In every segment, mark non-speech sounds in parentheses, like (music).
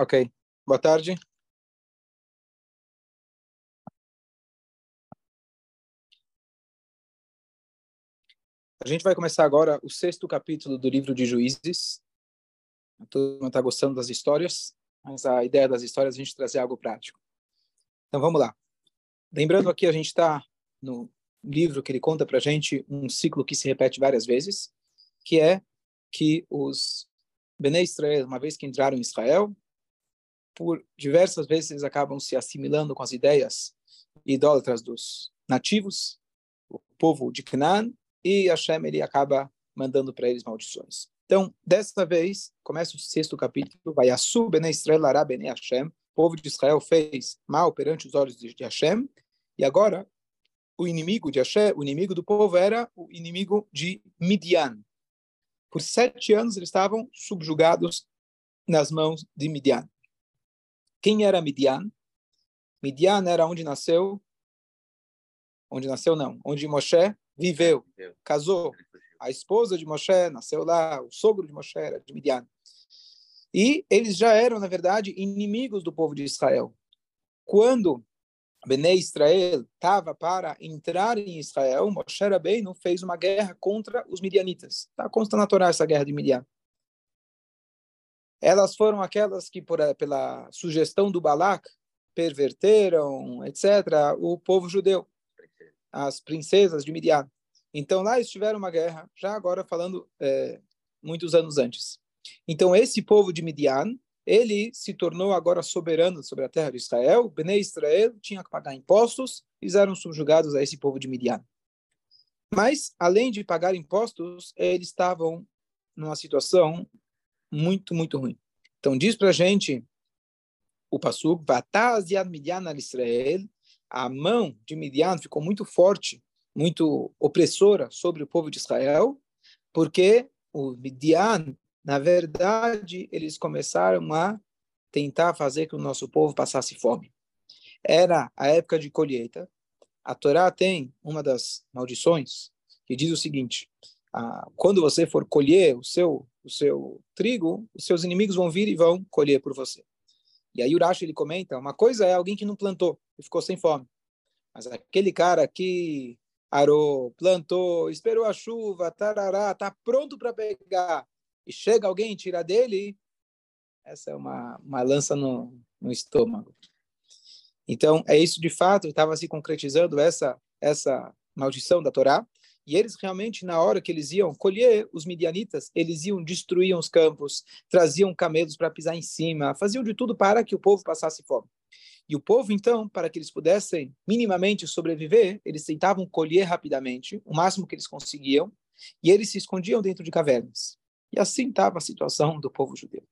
Ok. Boa tarde. A gente vai começar agora o sexto capítulo do livro de Juízes. Todo mundo está gostando das histórias, mas a ideia das histórias é a gente trazer algo prático. Então vamos lá. Lembrando aqui, a gente está no livro que ele conta para a gente um ciclo que se repete várias vezes, que é que os Bnei Israel, uma vez que entraram em Israel, por diversas vezes eles acabam se assimilando com as ideias idólatras dos nativos, o povo de Canaan, e Hashem ele acaba mandando para eles maldições. Então, dessa vez, começa o sexto capítulo, vai Ará Bnei Hashem, o povo de Israel fez mal perante os olhos de Hashem, e agora o inimigo de Hashem, o inimigo do povo era o inimigo de Midian. Por sete anos eles estavam subjugados nas mãos de Midian. Quem era Midian? Midian era onde nasceu, onde nasceu não, onde Moshe viveu, casou. A esposa de Moshe nasceu lá, o sogro de Moshe era de Midian. E eles já eram, na verdade, inimigos do povo de Israel. Quando Bnei Israel estava para entrar em Israel, Moshe Rabbeinu fez uma guerra contra os midianitas. Está constando na Torá essa guerra de Midian. Elas foram aquelas que, por, pela sugestão do Balak, perverteram, etc., o povo judeu, as princesas de Midian. Então, lá eles tiveram uma guerra, já agora falando é, muitos anos antes. Então, esse povo de Midian, ele se tornou agora soberano sobre a terra de Israel. Bnei Israel tinha que pagar impostos, eles eram subjugados a esse povo de Midian. Mas, além de pagar impostos, eles estavam numa situação muito, muito ruim. Então, diz para a gente o Passuk, Vataz yad Midian al Israel, a mão de Midian ficou muito forte, muito opressora sobre o povo de Israel, porque o Midian, na verdade, eles começaram a tentar fazer que o nosso povo passasse fome. Era a época de colheita. A Torá tem uma das maldições que diz o seguinte: ah, quando você for colher o seu o seu trigo, os seus inimigos vão vir e vão colher por você. E aí Urashi ele comenta, uma coisa é alguém que não plantou e ficou sem fome. Mas aquele cara que arou, plantou, esperou a chuva, tarará, tá pronto para pegar, e chega alguém e tira dele, essa é uma, uma lança no, no estômago. Então, é isso de fato, estava se concretizando essa essa maldição da Torá, e eles realmente, na hora que eles iam colher os midianitas, eles iam, destruíam os campos, traziam camelos para pisar em cima, faziam de tudo para que o povo passasse fome. E o povo, então, para que eles pudessem minimamente sobreviver, eles tentavam colher rapidamente, o máximo que eles conseguiam, e eles se escondiam dentro de cavernas. E assim estava a situação do povo judeu.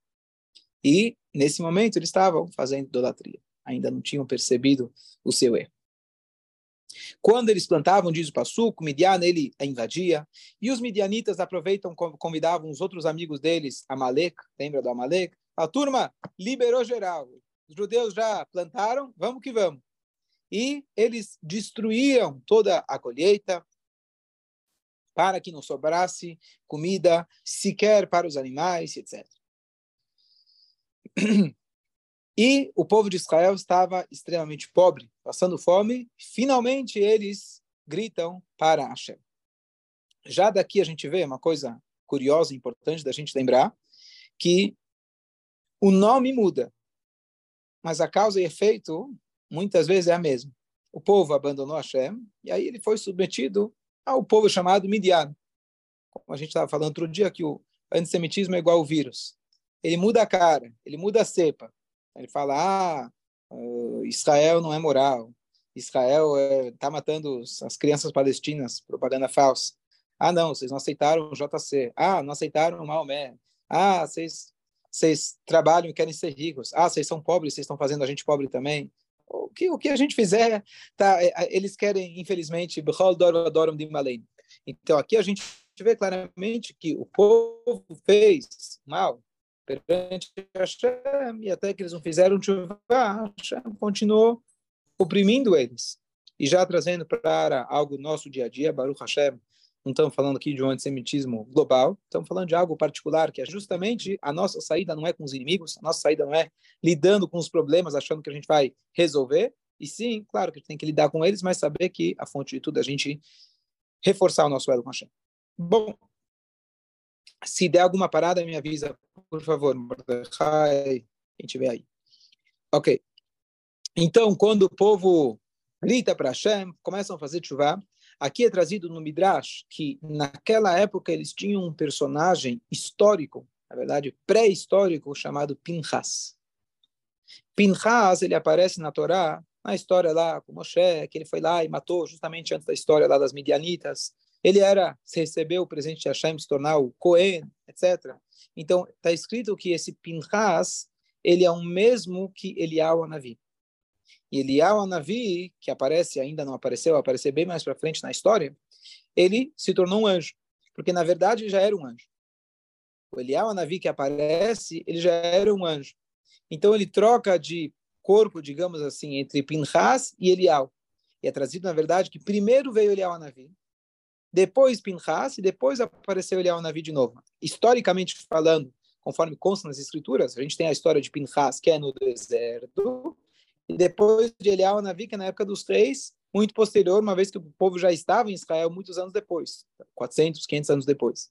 E, nesse momento, eles estavam fazendo idolatria. Ainda não tinham percebido o seu erro. Quando eles plantavam, diz o Passuco, Midian ele invadia, e os midianitas aproveitam, convidavam os outros amigos deles, Amalek, lembra do Amalek? A turma liberou geral. Os judeus já plantaram, vamos que vamos. E eles destruíam toda a colheita para que não sobrasse comida sequer para os animais, etc. (clears throat) E o povo de Israel estava extremamente pobre, passando fome. Finalmente eles gritam para Hashem. Já daqui a gente vê uma coisa curiosa e importante da gente lembrar, que o nome muda, mas a causa e efeito muitas vezes é a mesma. O povo abandonou Hashem e aí ele foi submetido ao povo chamado Midian. Como a gente estava falando outro dia, que o antissemitismo é igual ao vírus. Ele muda a cara, ele muda a cepa. Ele fala, ah, Israel não é moral. Israel está é, matando as crianças palestinas, propaganda falsa. Ah, não, vocês não aceitaram o JC. Ah, não aceitaram o Maomé. Ah, vocês, vocês trabalham e querem ser ricos. Ah, vocês são pobres, vocês estão fazendo a gente pobre também. O que, o que a gente fizer, tá, é, eles querem, infelizmente, então, aqui a gente vê claramente que o povo fez mal, perante Hashem, e até que eles não fizeram chuva, Hashem continuou oprimindo eles. E já trazendo para algo nosso dia a dia, Baruch Hashem, não estamos falando aqui de um antissemitismo global, estamos falando de algo particular, que é justamente a nossa saída não é com os inimigos, a nossa saída não é lidando com os problemas, achando que a gente vai resolver, e sim, claro que a gente tem que lidar com eles, mas saber que a fonte de tudo é a gente reforçar o nosso elo com Hashem. Bom, se der alguma parada, me avisa, por favor, Mordecai, quem tiver aí. Ok. Então, quando o povo grita para Hashem, começam a fazer chuva. Aqui é trazido no Midrash que naquela época eles tinham um personagem histórico, na verdade pré-histórico, chamado Pinchas. Pinchas, ele aparece na Torá, na história lá com Moshe, que ele foi lá e matou justamente antes da história lá das Midianitas. Ele era, se recebeu o presente de Hashem, se tornar o Cohen, etc. Então, está escrito que esse Pinchas, ele é o mesmo que Eliyahu Anavi. E Eliyahu Anavi, que aparece, ainda não apareceu, vai aparecer bem mais para frente na história, ele se tornou um anjo, porque na verdade já era um anjo. O Eliyahu Anavi que aparece, ele já era um anjo. Então ele troca de corpo, digamos assim, entre Pinchas e Eliyahu. E é trazido, na verdade, que primeiro veio Eliyahu Anavi, depois Pinchas e depois apareceu Eliyahu Anavi de novo. Historicamente falando, conforme consta nas escrituras, a gente tem a história de Pinchas, que é no deserto, e depois de Elial Navi, que é na época dos três, muito posterior, uma vez que o povo já estava em Israel muitos anos depois, 400, 500 anos depois.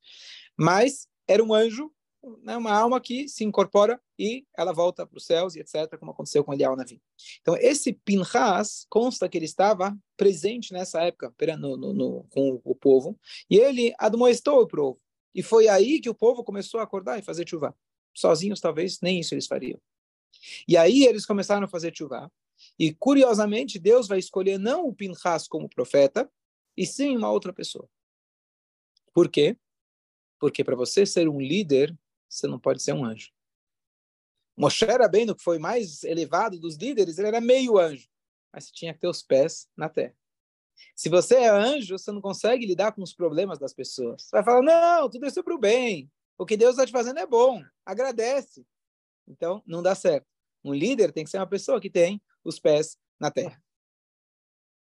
Mas era um anjo, né, uma alma que se incorpora e ela volta para os céus e etc., como aconteceu com Elial Navi. Então, esse Pinchas consta que ele estava presente nessa época no, no, no, com o povo e ele admoestou o povo. E foi aí que o povo começou a acordar e fazer chuva. Sozinhos, talvez, nem isso eles fariam. E aí eles começaram a fazer chuva. E curiosamente, Deus vai escolher não o Pinchas como profeta, e sim uma outra pessoa. Por quê? Porque para você ser um líder, você não pode ser um anjo. Moshe no que foi mais elevado dos líderes, ele era meio anjo, mas tinha que ter os pés na terra. Se você é anjo, você não consegue lidar com os problemas das pessoas. Você vai falar, não, tudo isso é para o bem. O que Deus está te fazendo é bom. Agradece. Então, não dá certo. Um líder tem que ser uma pessoa que tem os pés na terra.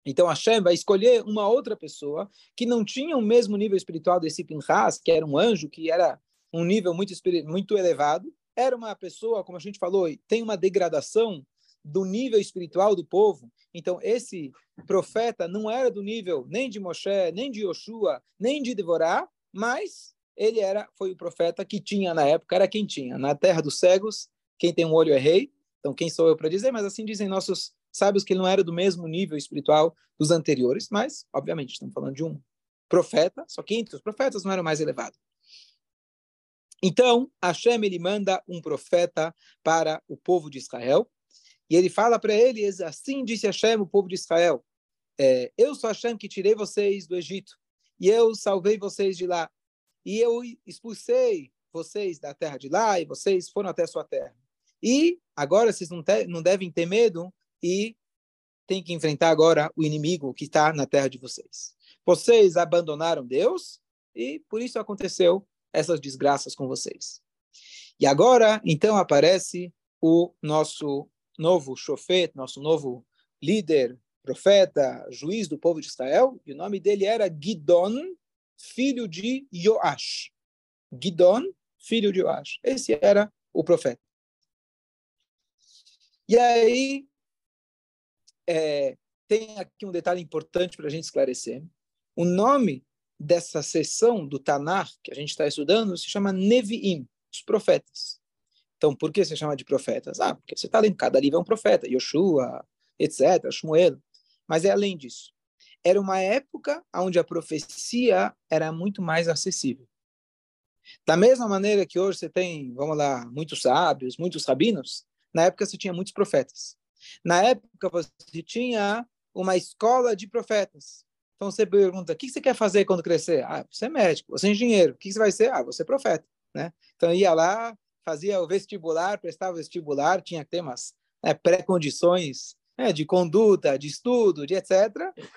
Então, Hashem vai escolher uma outra pessoa que não tinha o mesmo nível espiritual desse Pinchas, que era um anjo, que era um nível muito, muito elevado. Era uma pessoa, como a gente falou, tem uma degradação do nível espiritual do povo. Então, esse profeta não era do nível nem de Moshe, nem de Yoshua, nem de Devorá, mas ele era foi o profeta que tinha na época, era quem tinha. Na terra dos cegos, quem tem um olho é rei. Então, quem sou eu para dizer? Mas assim dizem nossos sábios que ele não era do mesmo nível espiritual dos anteriores, mas, obviamente, estamos falando de um profeta, só que entre os profetas não era o mais elevado. Então, Hashem ele manda um profeta para o povo de Israel, e ele fala para eles, assim disse Hashem, o povo de Israel, é, eu sou Hashem que tirei vocês do Egito, e eu salvei vocês de lá, e eu expulsei vocês da terra de lá, e vocês foram até a sua terra. E agora vocês não, te, não devem ter medo e tem que enfrentar agora o inimigo que está na terra de vocês. Vocês abandonaram Deus e por isso aconteceu essas desgraças com vocês. E agora, então, aparece o nosso novo chofete, nosso novo líder, profeta, juiz do povo de Israel, e o nome dele era Gidon, filho de Joash. Gidon, filho de Joash. Esse era o profeta. E aí, é, tem aqui um detalhe importante para a gente esclarecer. O nome dessa seção do Tanar que a gente está estudando se chama Neviim, os profetas. Então, por que se chama de profetas? Ah, porque você está lendo, cada livro é um profeta, Yoshua, etc., Shmuel. Mas é além disso. Era uma época onde a profecia era muito mais acessível. Da mesma maneira que hoje você tem, vamos lá, muitos sábios, muitos rabinos, na época você tinha muitos profetas. Na época você tinha uma escola de profetas. Então você pergunta: o que você quer fazer quando crescer? Ah, você é médico, você é engenheiro. O que você vai ser? Ah, você é profeta. Né? Então ia lá, fazia o vestibular, prestava o vestibular, tinha umas né, pré-condições né, de conduta, de estudo, de etc.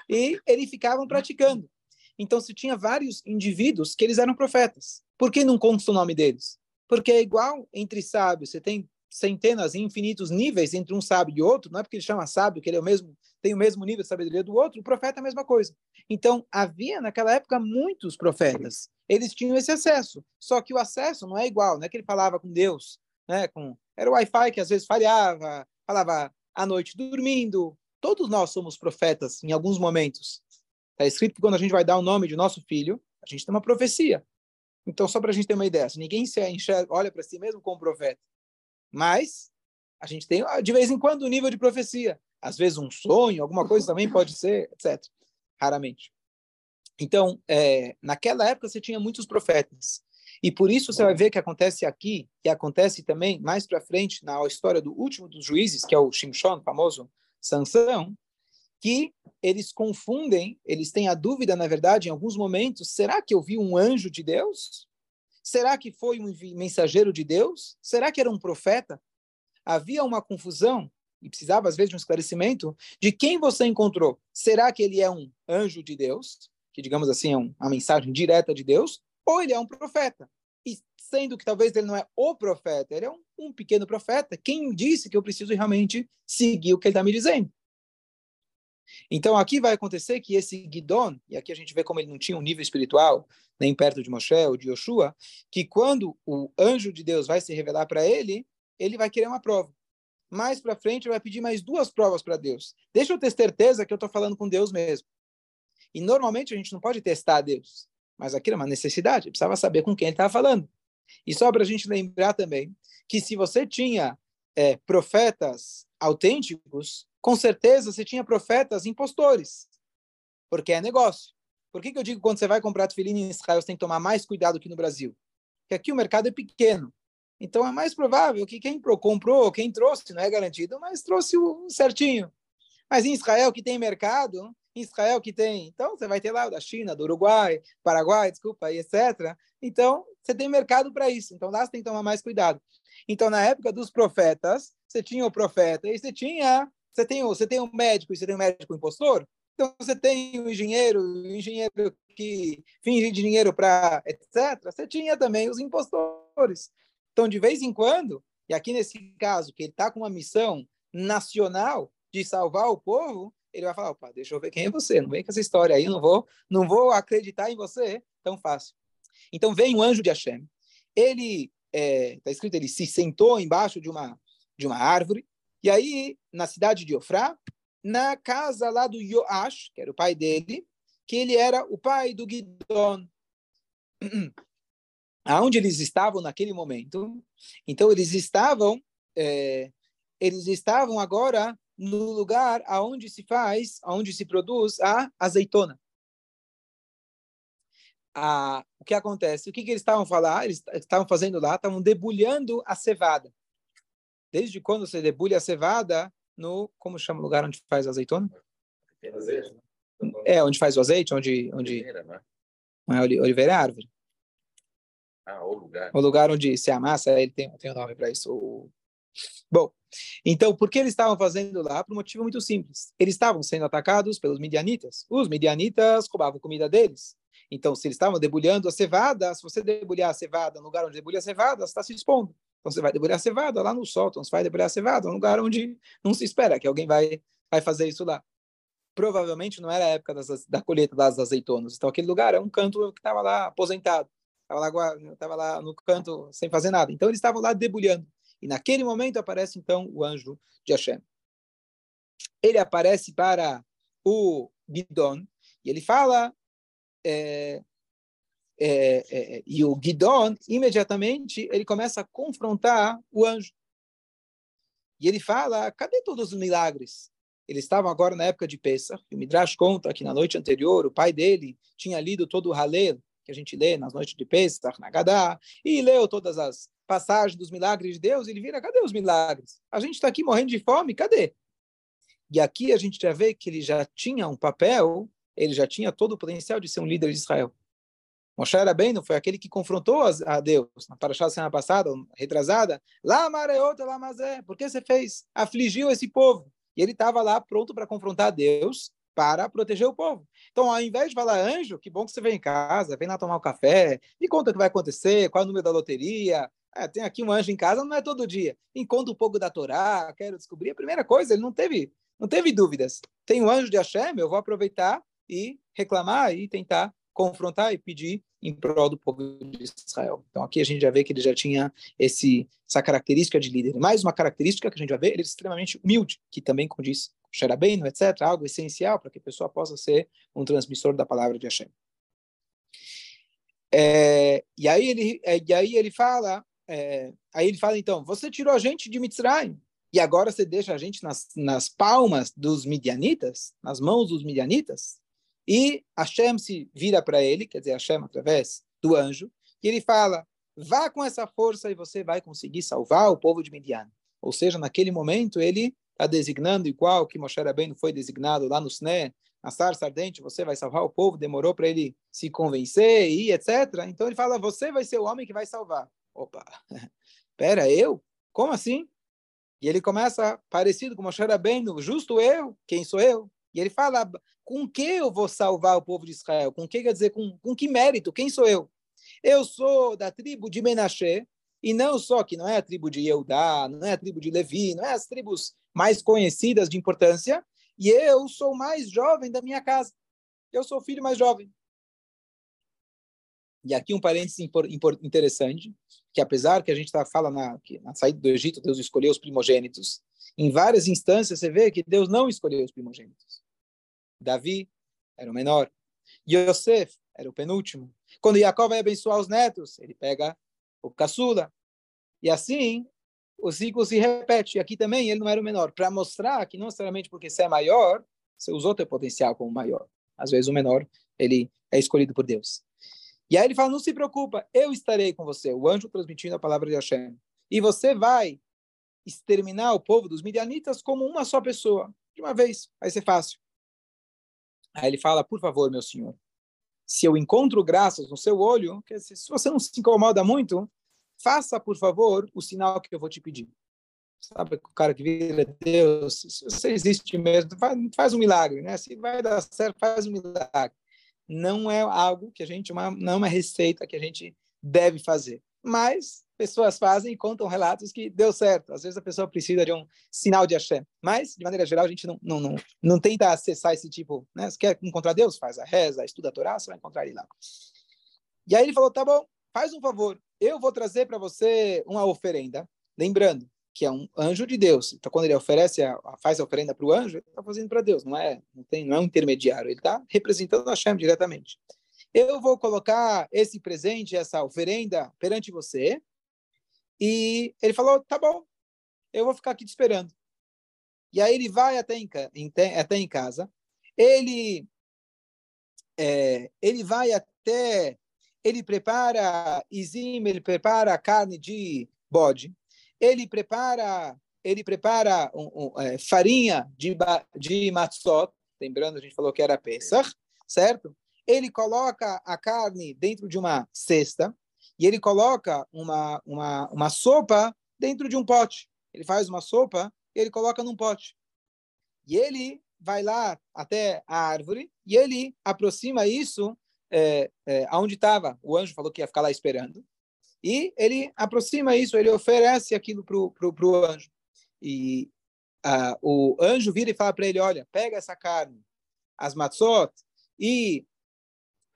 E eles ficavam praticando. Então se tinha vários indivíduos que eles eram profetas. Por que não consta o nome deles? Porque é igual entre sábios. Você tem centenas e infinitos níveis entre um sábio e outro, não é porque ele chama sábio que ele é o mesmo, tem o mesmo nível de sabedoria do outro, o profeta é a mesma coisa. Então, havia naquela época muitos profetas. Eles tinham esse acesso, só que o acesso não é igual, não é que ele falava com Deus, né, com era o Wi-Fi que às vezes falhava, falava à noite dormindo. Todos nós somos profetas em alguns momentos. Está escrito que quando a gente vai dar o nome de nosso filho, a gente tem uma profecia. Então, só para a gente ter uma ideia, ninguém se enxerga, olha para si mesmo como profeta. Mas a gente tem, de vez em quando, um nível de profecia. Às vezes um sonho, alguma coisa também pode ser, etc. Raramente. Então, é, naquela época você tinha muitos profetas. E por isso você vai ver que acontece aqui, e acontece também mais para frente na história do último dos juízes, que é o Shimshon, famoso Sansão, que eles confundem, eles têm a dúvida, na verdade, em alguns momentos, será que eu vi um anjo de Deus? Será que foi um mensageiro de Deus? Será que era um profeta? Havia uma confusão e precisava às vezes de um esclarecimento de quem você encontrou. Será que ele é um anjo de Deus, que digamos assim é uma mensagem direta de Deus, ou ele é um profeta? E sendo que talvez ele não é o profeta, ele é um, um pequeno profeta, quem disse que eu preciso realmente seguir o que ele está me dizendo? Então aqui vai acontecer que esse Gidon, e aqui a gente vê como ele não tinha um nível espiritual, nem perto de Moshe ou de Yoshua, que quando o anjo de Deus vai se revelar para ele, ele vai querer uma prova. Mais para frente, ele vai pedir mais duas provas para Deus. Deixa eu ter certeza que eu estou falando com Deus mesmo. E normalmente a gente não pode testar Deus, mas aqui é uma necessidade, precisava saber com quem ele estava falando. E só para a gente lembrar também que se você tinha é, profetas autênticos, com certeza você tinha profetas impostores, porque é negócio. Por que, que eu digo quando você vai comprar tefilim em Israel, você tem que tomar mais cuidado que no Brasil? Porque aqui o mercado é pequeno. Então é mais provável que quem comprou, quem trouxe, não é garantido, mas trouxe o certinho. Mas em Israel, que tem mercado, em Israel que tem. Então, você vai ter lá o da China, do Uruguai, Paraguai, desculpa, etc. Então, você tem mercado para isso. Então, lá você tem que tomar mais cuidado. Então, na época dos profetas, você tinha o profeta e você tinha você tem, você tem um médico e você tem um médico impostor? Então, você tem o um engenheiro, o um engenheiro que finge dinheiro para etc. Você tinha também os impostores. Então, de vez em quando, e aqui nesse caso, que ele está com uma missão nacional de salvar o povo, ele vai falar, opa, deixa eu ver quem é você, não vem com essa história aí, não vou, não vou acreditar em você tão fácil. Então, vem um anjo de Hashem. Ele, está é, tá escrito, ele se sentou embaixo de uma, de uma árvore, e aí, na cidade de Ofrá, na casa lá do Yoash, que era o pai dele, que ele era o pai do Gidon. (clears throat) Aonde eles estavam naquele momento? Então, eles estavam, é, eles estavam agora no lugar aonde se faz, aonde se produz a azeitona. Ah, o que acontece? O que, que eles estavam falando? Eles estavam fazendo lá, estavam debulhando a cevada. Desde quando você debulha a cevada no, como chama o lugar onde faz azeitona? É, onde faz o azeite, onde... onde... Oliveira, né? não é? Oliveira é árvore. Ah, o lugar. O lugar onde se amassa, ele tem, tem um nome para isso. O... Bom, então, por que eles estavam fazendo lá? Por um motivo muito simples. Eles estavam sendo atacados pelos midianitas. Os midianitas roubavam comida deles. Então, se eles estavam debulhando a cevada, se você debulhar a cevada no lugar onde debulha a cevada, você está se expondo. Então você vai debulhar a cevada lá no sol, então você vai debulhar cevada, um lugar onde não se espera que alguém vai, vai fazer isso lá. Provavelmente não era a época das, da colheita das azeitonas. Então aquele lugar é um canto que estava lá aposentado, estava lá, estava lá no canto sem fazer nada. Então eles estavam lá debulhando. E naquele momento aparece então o anjo de Hashem. Ele aparece para o Gidon e ele fala é, é, é, e o Gidon, imediatamente, ele começa a confrontar o anjo. E ele fala, cadê todos os milagres? Eles estavam agora na época de Pesach, e o Midrash conta que na noite anterior o pai dele tinha lido todo o Halel, que a gente lê nas noites de Pesach, na Gadá, e leu todas as passagens dos milagres de Deus, ele vira, cadê os milagres? A gente está aqui morrendo de fome, cadê? E aqui a gente já vê que ele já tinha um papel, ele já tinha todo o potencial de ser um líder de Israel. Moshe não foi aquele que confrontou a Deus na paraxá semana passada, retrasada. Lá mareota, lá mazé. Por que você fez? Afligiu esse povo. E ele estava lá pronto para confrontar Deus para proteger o povo. Então, ao invés de falar, anjo, que bom que você vem em casa, vem lá tomar um café, me conta o que vai acontecer, qual é o número da loteria, É, tem aqui um anjo em casa, não é todo dia. Encontro um pouco da Torá, quero descobrir. A primeira coisa, ele não teve, não teve dúvidas. Tem um anjo de Hashem, eu vou aproveitar e reclamar e tentar confrontar e pedir em prol do povo de Israel. Então aqui a gente já vê que ele já tinha esse, essa característica de líder. Mais uma característica que a gente vai ver, ele é extremamente humilde, que também condiz Xerabeno, etc., algo essencial para que a pessoa possa ser um transmissor da palavra de Hashem. É, e, aí ele, é, e aí ele fala, é, aí ele fala então, você tirou a gente de Mitzrayim, e agora você deixa a gente nas, nas palmas dos midianitas, nas mãos dos midianitas? E Hashem se vira para ele, quer dizer, Hashem através do anjo, e ele fala: vá com essa força e você vai conseguir salvar o povo de Midian. Ou seja, naquele momento ele está designando igual que Moshe Rabbeinu foi designado lá no Sné, na sarça ardente, você vai salvar o povo, demorou para ele se convencer e etc. Então ele fala: você vai ser o homem que vai salvar. Opa, (laughs) pera, eu? Como assim? E ele começa parecido com Moshe Rabbeinu, justo eu? Quem sou eu? E ele fala: com que eu vou salvar o povo de Israel? Com que quer dizer, com, com que mérito? Quem sou eu? Eu sou da tribo de Menashe, e não só que não é a tribo de Eudá, não é a tribo de Levi, não é as tribos mais conhecidas de importância, e eu sou mais jovem da minha casa. Eu sou o filho mais jovem. E aqui um parênteses interessante, que apesar que a gente tá, fala na, na saída do Egito, Deus escolheu os primogênitos, em várias instâncias você vê que Deus não escolheu os primogênitos. Davi era o menor. Yosef era o penúltimo. Quando Jacó vai abençoar os netos, ele pega o caçula. E assim, o ciclo se repete. E aqui também ele não era o menor. Para mostrar que não necessariamente porque você é maior, você usou teu potencial como maior. Às vezes o menor, ele é escolhido por Deus. E aí ele fala, não se preocupa, eu estarei com você. O anjo transmitindo a palavra de Hashem. E você vai exterminar o povo dos midianitas como uma só pessoa. De uma vez, vai ser fácil. Aí ele fala, por favor, meu senhor, se eu encontro graças no seu olho, se você não se incomoda muito, faça, por favor, o sinal que eu vou te pedir. Sabe, o cara que vira Deus, se você existe mesmo, faz, um milagre, né? Se vai dar certo, faz um milagre. Não é algo que a gente, uma, não é uma receita que a gente deve fazer. Mas pessoas fazem e contam relatos que deu certo. Às vezes a pessoa precisa de um sinal de Hashem. Mas, de maneira geral, a gente não, não, não, não tenta acessar esse tipo. Né? Se quer encontrar Deus, faz a reza, estuda a Torá, você vai encontrar ele lá. E aí ele falou: tá bom, faz um favor. Eu vou trazer para você uma oferenda. Lembrando que é um anjo de Deus. Então, quando ele oferece, a, faz a oferenda para o anjo, ele está fazendo para Deus. Não é, não, tem, não é um intermediário. Ele está representando Hashem diretamente. Eu vou colocar esse presente, essa oferenda perante você, e ele falou: tá bom, eu vou ficar aqui te esperando. E aí ele vai até em, até em casa, ele, é, ele vai até, ele prepara izim, ele prepara carne de bode, ele prepara, ele prepara um, um, é, farinha de, de matzot, lembrando, a gente falou que era Pesach, certo? Ele coloca a carne dentro de uma cesta, e ele coloca uma, uma, uma sopa dentro de um pote. Ele faz uma sopa e ele coloca num pote. E ele vai lá até a árvore e ele aproxima isso é, é, aonde estava. O anjo falou que ia ficar lá esperando. E ele aproxima isso, ele oferece aquilo para o anjo. E o anjo vira e fala para ele: Olha, pega essa carne, as matzot, e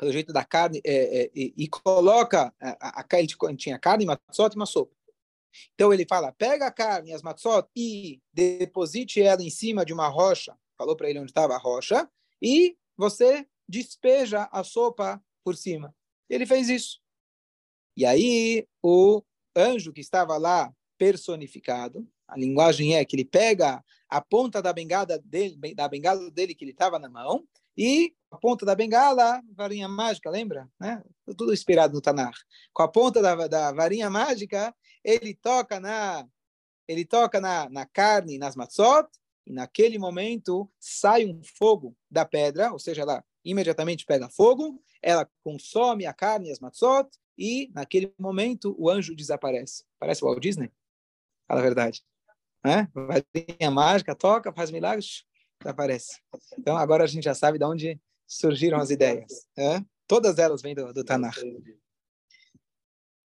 pelo jeito da carne, é, é, e, e, coloca, a, a, ele tinha carne, matzot e uma sopa. Então ele fala, pega a carne, as matzot, e deposite ela em cima de uma rocha, falou para ele onde estava a rocha, e você despeja a sopa por cima. Ele fez isso. E aí o anjo que estava lá personificado, a linguagem é que ele pega a ponta da bengala dele, da bengala dele que ele estava na mão, e a ponta da bengala, varinha mágica, lembra? Né? Tudo inspirado no Tanar. Com a ponta da, da varinha mágica, ele toca na ele toca na, na carne, nas matzot, e naquele momento sai um fogo da pedra, ou seja, ela imediatamente pega fogo, ela consome a carne e as matzot, e naquele momento o anjo desaparece. Parece o Walt Disney? Fala a verdade. Né? Varinha mágica, toca, faz milagres, desaparece. Então agora a gente já sabe de onde surgiram as ideias. É? Todas elas vêm do, do Tanar.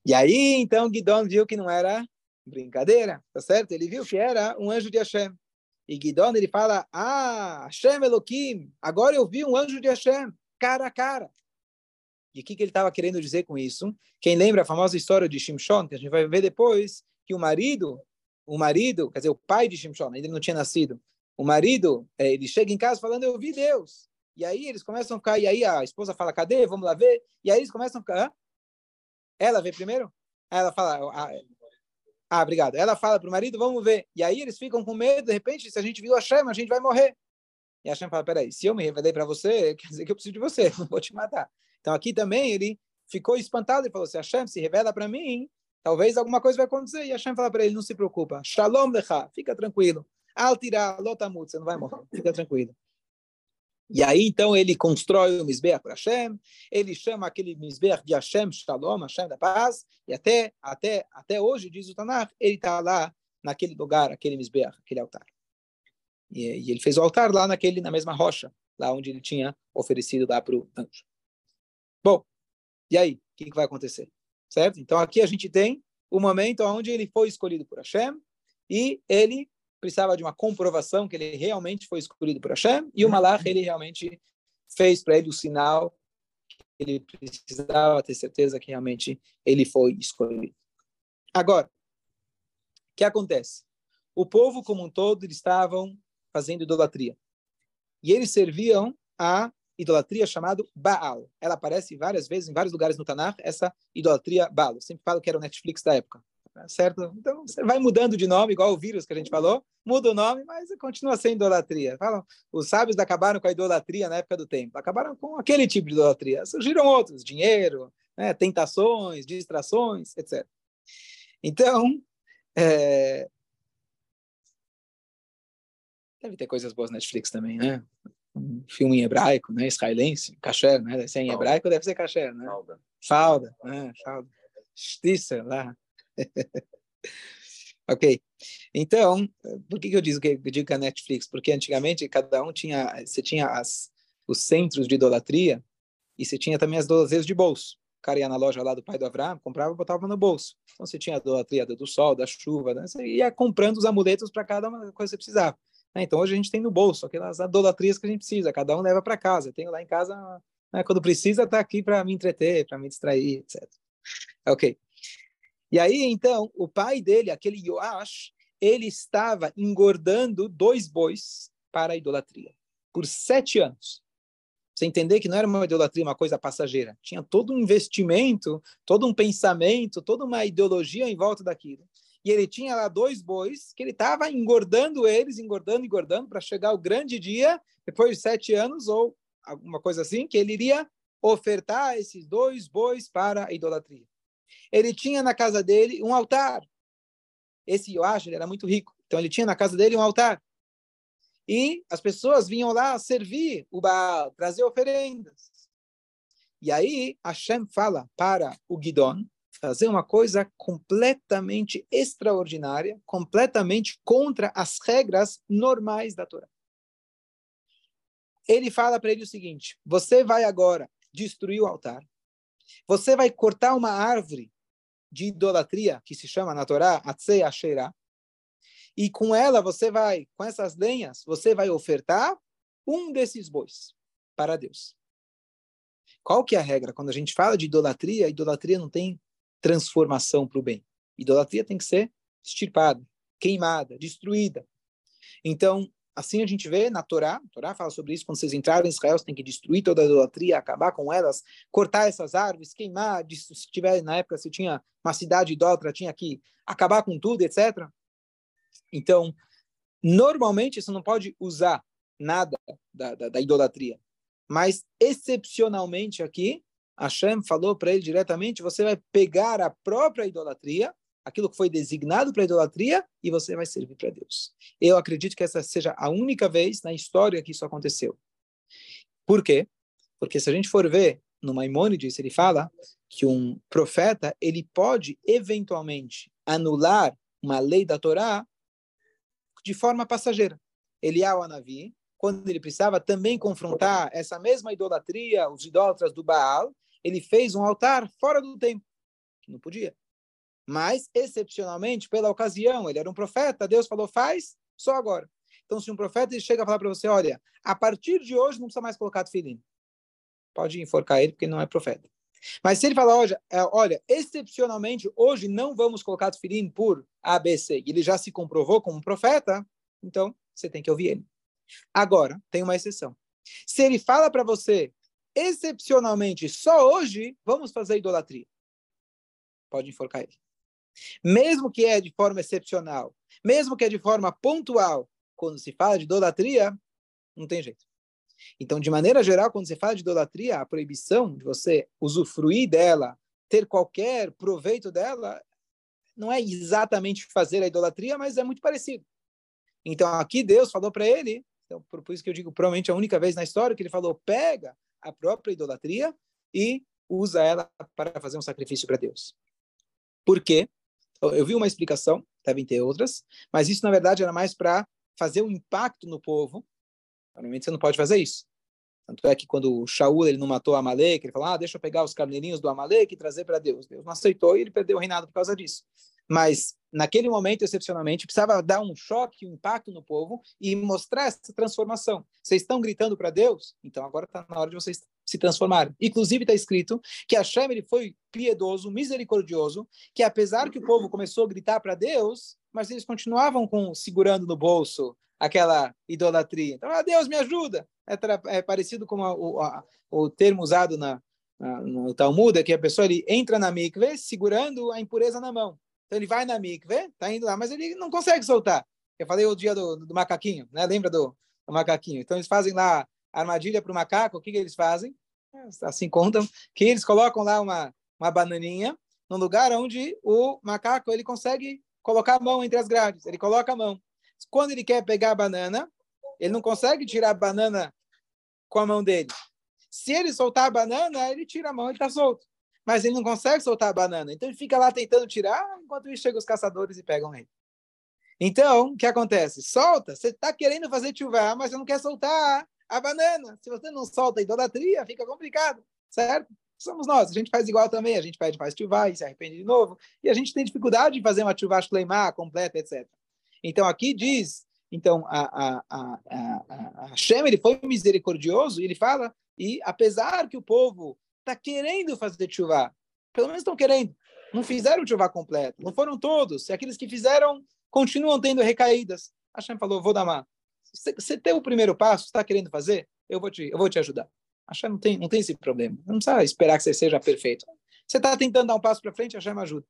E aí, então, Guidon viu que não era brincadeira, tá certo? Ele viu que era um anjo de Hashem. E Guidon, ele fala, ah, Hashem Elohim, agora eu vi um anjo de Hashem, cara a cara. E o que, que ele estava querendo dizer com isso? Quem lembra a famosa história de Shimshon, que a gente vai ver depois, que o marido, o marido, quer dizer, o pai de Shimshon, ainda não tinha nascido, o marido, eh, ele chega em casa falando, eu vi Deus. E aí eles começam a ficar, e aí a esposa fala, cadê? Vamos lá ver. E aí eles começam a ficar, Hã? ela vê primeiro? Ela fala, ah, ah obrigado. Ela fala para o marido, vamos ver. E aí eles ficam com medo, de repente, se a gente viu a chama, a gente vai morrer. E a Hashem fala, peraí, se eu me revelei para você, quer dizer que eu preciso de você, não (laughs) vou te matar. Então aqui também ele ficou espantado e falou, se a Hashem se revela para mim, talvez alguma coisa vai acontecer. E a Hashem fala para ele, não se preocupa, shalom lecha, fica tranquilo. Al tirar, lotamut, você não vai morrer, fica tranquilo. E aí, então, ele constrói o Mizbeach para Hashem, ele chama aquele Mizbeach de Hashem Shalom, Hashem da paz, e até, até, até hoje, diz o Tanakh, ele está lá naquele lugar, aquele Mizbeach, aquele altar. E, e, ele fez o altar lá naquele, na mesma rocha, lá onde ele tinha oferecido lá para o anjo. Bom, e aí, o que, que vai acontecer? Certo? Então, aqui a gente tem o momento onde ele foi escolhido por Hashem, e ele precisava de uma comprovação que ele realmente foi escolhido por Hashem, e o Malach, ele realmente fez para ele o sinal que ele precisava ter certeza que realmente ele foi escolhido. Agora, o que acontece? O povo como um todo, eles estavam fazendo idolatria. E eles serviam a idolatria chamada Baal. Ela aparece várias vezes, em vários lugares no Tanakh, essa idolatria Baal. Eu sempre falo que era o Netflix da época. Tá certo? Então, você vai mudando de nome, igual o vírus que a gente falou, muda o nome, mas continua sendo idolatria. Falam, os sábios acabaram com a idolatria na época do tempo, acabaram com aquele tipo de idolatria. Surgiram outros, dinheiro, né, tentações, distrações, etc. Então, é... deve ter coisas boas na Netflix também, né? Um filme em hebraico, né? Israelense, kasher, né? Deve ser em hebraico, deve ser kasher, né? Falda. Falda, né? Falda. Justiça lá. (laughs) ok. Então, por que, que eu digo que eu digo que a Netflix? Porque antigamente cada um tinha, você tinha as, os centros de idolatria e você tinha também as idolatrias de bolso. O cara ia na loja lá do pai do Abraão, comprava e botava no bolso. Então você tinha a idolatria do sol, da chuva, né? você ia comprando os amuletos para cada uma coisa que você precisava. Né? Então hoje a gente tem no bolso aquelas idolatrias que a gente precisa, cada um leva para casa. Eu tenho lá em casa, né? quando precisa, tá aqui para me entreter, para me distrair, etc. Ok. E aí, então, o pai dele, aquele Yoash, ele estava engordando dois bois para a idolatria por sete anos. Você entender que não era uma idolatria, uma coisa passageira. Tinha todo um investimento, todo um pensamento, toda uma ideologia em volta daquilo. E ele tinha lá dois bois que ele estava engordando eles, engordando, engordando, para chegar o grande dia, depois de sete anos, ou alguma coisa assim, que ele iria ofertar esses dois bois para a idolatria ele tinha na casa dele um altar. Esse Yoash, era muito rico. Então, ele tinha na casa dele um altar. E as pessoas vinham lá servir o Baal, trazer oferendas. E aí, Hashem fala para o Gidon fazer uma coisa completamente extraordinária, completamente contra as regras normais da Torá. Ele fala para ele o seguinte: você vai agora destruir o altar, você vai cortar uma árvore de idolatria que se chama na Torá Atzei Asherah, e com ela você vai, com essas lenhas, você vai ofertar um desses bois para Deus. Qual que é a regra? Quando a gente fala de idolatria, idolatria não tem transformação para o bem. Idolatria tem que ser extirpada, queimada, destruída. Então, Assim a gente vê na Torá, a Torá fala sobre isso, quando vocês entraram em Israel, você tem que destruir toda a idolatria, acabar com elas, cortar essas árvores, queimar, se tiver na época, se tinha uma cidade idólatra, tinha que acabar com tudo, etc. Então, normalmente você não pode usar nada da, da, da idolatria, mas excepcionalmente aqui, Hashem falou para ele diretamente, você vai pegar a própria idolatria aquilo que foi designado para idolatria e você vai servir para Deus. Eu acredito que essa seja a única vez na história que isso aconteceu. Por quê? Porque se a gente for ver no Maimônides, ele fala que um profeta ele pode eventualmente anular uma lei da Torá de forma passageira. Eliyahu Anavi, quando ele precisava também confrontar essa mesma idolatria, os idólatras do Baal, ele fez um altar fora do templo que não podia. Mas, excepcionalmente, pela ocasião, ele era um profeta, Deus falou, faz, só agora. Então, se um profeta chega a falar para você, olha, a partir de hoje não precisa mais colocar tefilim. Pode enforcar ele, porque ele não é profeta. Mas se ele falar, olha, é, olha, excepcionalmente, hoje não vamos colocar tefilim por ABC, e ele já se comprovou como um profeta, então você tem que ouvir ele. Agora, tem uma exceção. Se ele fala para você, excepcionalmente, só hoje, vamos fazer idolatria. Pode enforcar ele. Mesmo que é de forma excepcional, mesmo que é de forma pontual, quando se fala de idolatria, não tem jeito. Então, de maneira geral, quando você fala de idolatria, a proibição de você usufruir dela, ter qualquer proveito dela, não é exatamente fazer a idolatria, mas é muito parecido. Então, aqui Deus falou para ele, então, por, isso que eu digo, provavelmente a única vez na história que ele falou, pega a própria idolatria e usa ela para fazer um sacrifício para Deus. Por quê? Eu vi uma explicação, devem ter outras, mas isso, na verdade, era mais para fazer um impacto no povo. Normalmente você não pode fazer isso. Tanto é que quando Shaul ele não matou Amalek, ele falou, ah, deixa eu pegar os carneirinhos do Amalek e trazer para Deus. Deus não aceitou e ele perdeu o reinado por causa disso. Mas, naquele momento, excepcionalmente, precisava dar um choque, um impacto no povo e mostrar essa transformação. Vocês estão gritando para Deus? Então agora está na hora de vocês se transformarem. Inclusive está escrito que Hashem ele foi piedoso, misericordioso, que apesar que o povo começou a gritar para Deus, mas eles continuavam com segurando no bolso aquela idolatria. Então, ah, Deus me ajuda. É, é parecido com a, o, a, o termo usado na, na, no Talmud, é que a pessoa ele entra na mikve segurando a impureza na mão. Então ele vai na mikve, tá indo lá, mas ele não consegue soltar. Eu falei o dia do, do macaquinho, né? Lembra do, do, macaquinho? Então eles fazem lá armadilha para o macaco. O que, que eles fazem? Assim contam que eles colocam lá uma uma bananinha no lugar onde o macaco ele consegue colocar a mão entre as grades. Ele coloca a mão. Quando ele quer pegar a banana, ele não consegue tirar a banana com a mão dele. Se ele soltar a banana, ele tira a mão, ele está solto mas ele não consegue soltar a banana. Então ele fica lá tentando tirar, enquanto isso chegam os caçadores e pegam ele. Então, o que acontece? Solta, você está querendo fazer chuva, mas você não quer soltar a banana. Se você não solta a idolatria, fica complicado, certo? Somos nós, a gente faz igual também, a gente pede faz chuva e se arrepende de novo, e a gente tem dificuldade de fazer uma chuva shleimah completa, etc. Então aqui diz, então a, a, a, a, a Hashem, ele foi misericordioso, ele fala, e apesar que o povo está querendo fazer chuva. Pelo menos estão querendo. Não fizeram chuva completo. Não foram todos. E aqueles que fizeram continuam tendo recaídas. Hashem falou, vou dar uma. Você tem o primeiro passo, está querendo fazer? Eu vou te, eu vou te ajudar. Hashem não tem, não tem esse problema. Não precisa esperar que você seja perfeito. Você está tentando dar um passo para frente, Hashem ajuda.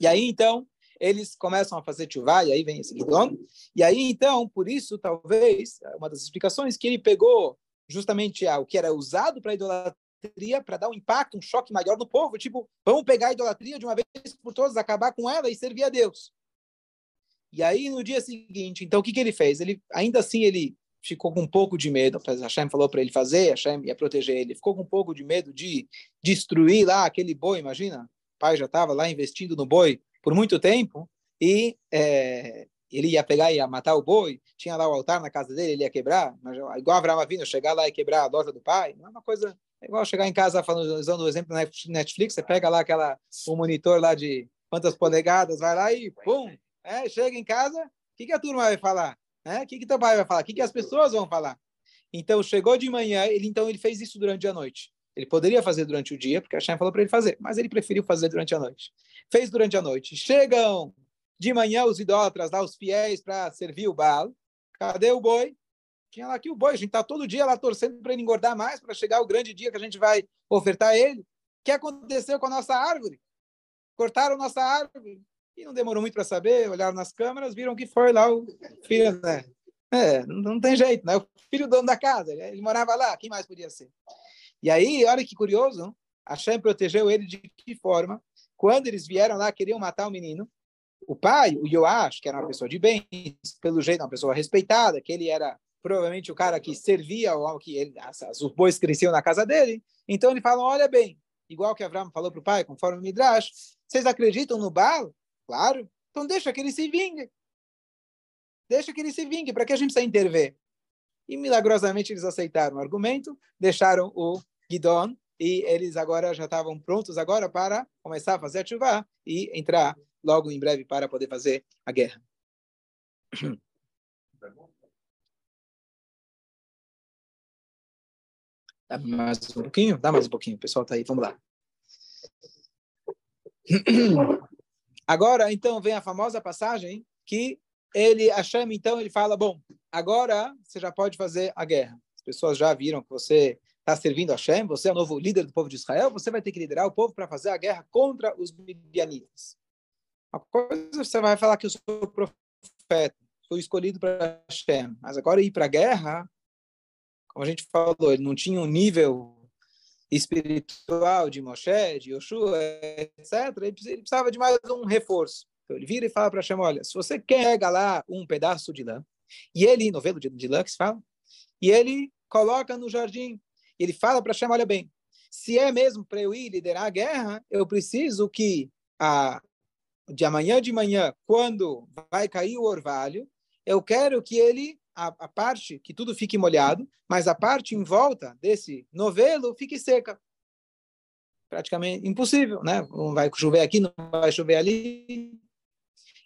E aí, então, eles começam a fazer chuva, e aí vem esse Gidon. E aí, então, por isso, talvez, uma das explicações que ele pegou justamente o que era usado para idolatria para dar um impacto, um choque maior no povo. Tipo, vamos pegar a idolatria de uma vez por todas, acabar com ela e servir a Deus. E aí, no dia seguinte, então, o que, que ele fez? Ele, ainda assim, ele ficou com um pouco de medo. A Hashem falou para ele fazer, Hashem ia proteger ele. Ficou com um pouco de medo de destruir lá aquele boi, imagina? O pai já estava lá investindo no boi por muito tempo e é, ele ia pegar e ia matar o boi. Tinha lá o altar na casa dele, ele ia quebrar. Igual Abraão vindo chegar lá e quebrar a loja do pai. Não é uma coisa é igual chegar em casa falando, usando o exemplo da Netflix, você pega lá aquela, o monitor lá de quantas polegadas, vai lá e pum, é, chega em casa, o que, que a turma vai falar? É, o que, que teu pai vai falar? O que, que as pessoas vão falar? Então, chegou de manhã, ele então ele fez isso durante a noite. Ele poderia fazer durante o dia, porque a Shem falou para ele fazer, mas ele preferiu fazer durante a noite. Fez durante a noite. Chegam de manhã os idólatras lá, os fiéis, para servir o Baal. Cadê o boi? Tinha lá aqui o boi, a gente está todo dia lá torcendo para ele engordar mais, para chegar o grande dia que a gente vai ofertar ele. O que aconteceu com a nossa árvore? Cortaram nossa árvore. E não demorou muito para saber, olharam nas câmeras, viram que foi lá o filho, né? É, não, tem jeito, né? O filho do dono da casa, ele morava lá, quem mais podia ser? E aí, olha que curioso, a Shem protegeu ele de que forma? Quando eles vieram lá, queriam matar o menino, o pai, o Yoash, que era uma pessoa de bem, pelo jeito, uma pessoa respeitada, que ele era provavelmente o cara que servia ao que ele, as, os bois cresciam na casa dele. Então ele fala: olha bem, igual que Abraão falou para o pai, conforme o Midrash, vocês acreditam no Baal? Claro. Então deixa que ele se vingue. Deixa que ele se vingue, para que a gente precisa intervir? E milagrosamente eles aceitaram o argumento, deixaram o Gidon e eles agora já estavam prontos agora para começar a fazer a chuva e entrar logo em breve para poder fazer a guerra. Dá mais um pouquinho? Dá mais um pouquinho, o pessoal está aí, vamos lá. (clears throat) Agora, então, vem a famosa passagem que ele, Hashem, então, ele fala, bom, agora você já pode fazer a guerra. As pessoas já viram que você está servindo a Hashem, você é o novo líder do povo de Israel, você vai ter que liderar o povo para fazer a guerra contra os midianitas. Uma coisa você vai falar que eu sou profeta, sou escolhido para Hashem, mas agora ir para a guerra, como a gente falou, ele não tinha um nível espiritual de Moshe, de Yoshua, etc., ele precisava de mais um reforço. Então ele vira e fala para Hashem, olha, se você quer lá um pedaço de lã, e ele, novelo de, de lã que se fala, e ele coloca no jardim, ele fala para Hashem, olha bem, se é mesmo para eu ir liderar a guerra, eu preciso que a, de amanhã de manhã, quando vai cair o orvalho, eu quero que ele a, a, parte, que tudo fique molhado, mas a parte em volta desse novelo fique seca. Praticamente impossível, né? Não vai chover aqui, não vai chover ali.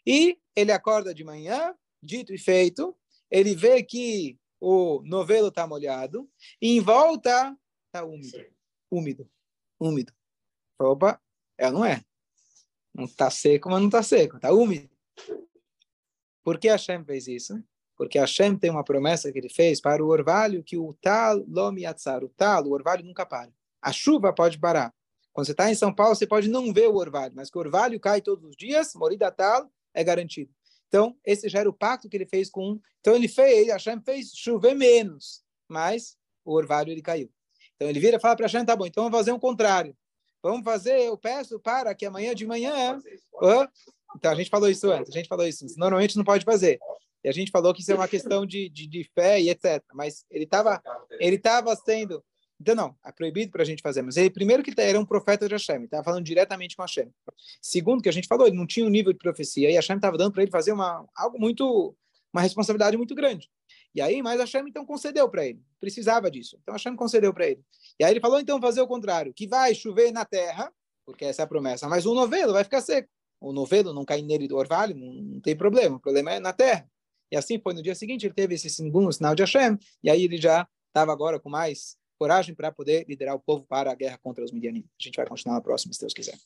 E ele acorda de manhã, dito e feito, ele vê que o novelo está molhado, e em volta está úmido. Úmido. Úmido. Opa, é não é? Não está seco, mas não está seco, está úmido. Por que Hashem fez isso? Porque Hashem tem uma promessa que ele fez para o orvalho que o tal lomiatzar, o tal, o orvalho nunca para. A chuva pode parar. Quando você está em São Paulo, você pode não ver o orvalho, mas que o orvalho cai todos os dias, morida tal, é garantido. Então, esse já era o pacto que ele fez com. Então, ele fez, Hashem fez chover menos, mas o orvalho ele caiu. Então, ele vira e fala para Hashem: tá bom, então vamos fazer um contrário. Vamos fazer, eu peço para que amanhã de manhã. Então, a gente falou isso antes, a gente falou isso. Normalmente não pode fazer. E a gente falou que isso é uma questão de, de, de fé e etc. Mas ele estava ele tava sendo. Então, não, é proibido para a gente fazer. Mas ele, primeiro, que era um profeta de Hashem, estava falando diretamente com Hashem. Segundo, que a gente falou, ele não tinha um nível de profecia, e Hashem estava dando para ele fazer uma, algo muito. uma responsabilidade muito grande. E aí, mas Hashem então concedeu para ele. Precisava disso. Então Hashem concedeu para ele. E aí ele falou, então, fazer o contrário: que vai chover na terra, porque essa é a promessa, mas o novelo vai ficar seco. O novelo não cai nele do orvalho, não, não tem problema. O problema é na terra. E assim foi no dia seguinte, ele teve esse segundo sinal de Hashem, e aí ele já estava agora com mais coragem para poder liderar o povo para a guerra contra os midianitas. A gente vai continuar na próxima, se Deus quiser.